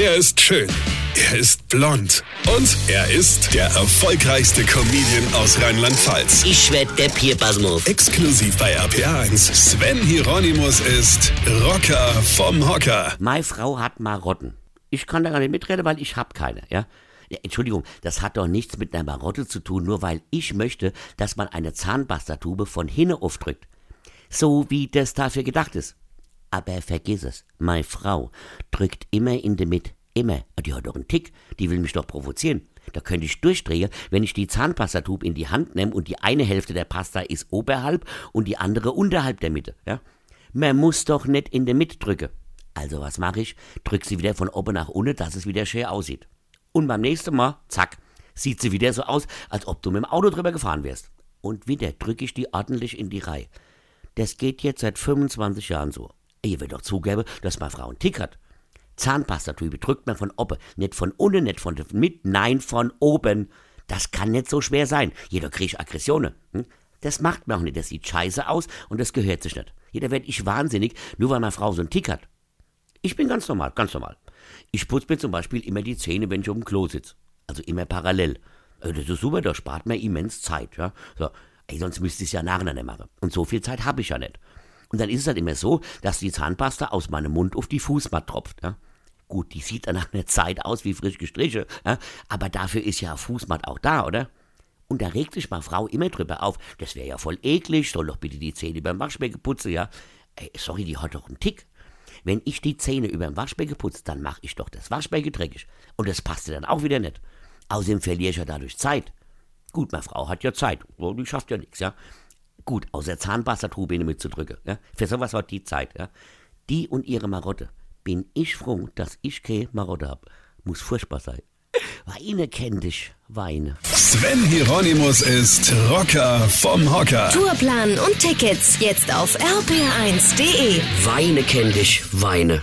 Er ist schön. Er ist blond. Und er ist der erfolgreichste Comedian aus Rheinland-Pfalz. Ich werd der Pierpasmus. Exklusiv bei RPA1. Sven Hieronymus ist Rocker vom Hocker. Meine Frau hat Marotten. Ich kann da gar nicht mitreden, weil ich hab keine, ja? ja? Entschuldigung, das hat doch nichts mit einer Marotte zu tun, nur weil ich möchte, dass man eine Zahnpastatube von hinten aufdrückt. So wie das dafür gedacht ist. Aber vergiss es, meine Frau drückt immer in der Mitte. Immer. Die hat doch einen Tick. Die will mich doch provozieren. Da könnte ich durchdrehen, wenn ich die Zahnpastatube in die Hand nehme und die eine Hälfte der Pasta ist oberhalb und die andere unterhalb der Mitte. Ja? Man muss doch nicht in der Mitte drücken. Also was mache ich? Drück sie wieder von oben nach unten, dass es wieder schön aussieht. Und beim nächsten Mal, zack, sieht sie wieder so aus, als ob du mit dem Auto drüber gefahren wärst. Und wieder drücke ich die ordentlich in die Reihe. Das geht jetzt seit 25 Jahren so. Ihr wird doch zugeben, dass meine Frau einen Tick hat. Zahnpastatübe drückt man von oben, nicht von unten, nicht von mit, nein, von oben. Das kann nicht so schwer sein. Jeder kriegt Aggressionen. Hm? Das macht man auch nicht. Das sieht scheiße aus und das gehört sich nicht. Jeder wird ich wahnsinnig, nur weil meine Frau so einen Tick hat. Ich bin ganz normal, ganz normal. Ich putze mir zum Beispiel immer die Zähne, wenn ich auf dem Klo sitze. Also immer parallel. Äh, das ist super, da spart man immens Zeit. Ja? So, ey, sonst müsste ich es ja nacheinander machen. Und so viel Zeit habe ich ja nicht. Und dann ist es halt immer so, dass die Zahnpasta aus meinem Mund auf die Fußmatte tropft. Ja? Gut, die sieht dann nach einer Zeit aus wie frisch gestrichen, ja? aber dafür ist ja Fußmatt auch da, oder? Und da regt sich meine Frau immer drüber auf. Das wäre ja voll eklig, soll doch bitte die Zähne beim Waschbecken putzen, ja? Ey, sorry, die hat doch einen Tick. Wenn ich die Zähne über dem Waschbecken putze, dann mache ich doch das Waschbecken dreckig. Und das passt dann auch wieder nicht. Außerdem verliere ich ja dadurch Zeit. Gut, meine Frau hat ja Zeit. Die schafft ja nichts, ja. Gut, außer Zahnpastatube mitzudrücken. Ja? Für sowas hat die Zeit. Ja? Die und ihre Marotte. Bin ich froh, dass ich keine Marotte habe. Muss furchtbar sein. Weine kenn dich, Weine. Sven Hieronymus ist Rocker vom Hocker. Tourplan und Tickets jetzt auf rpr1.de. Weine kenn dich, Weine.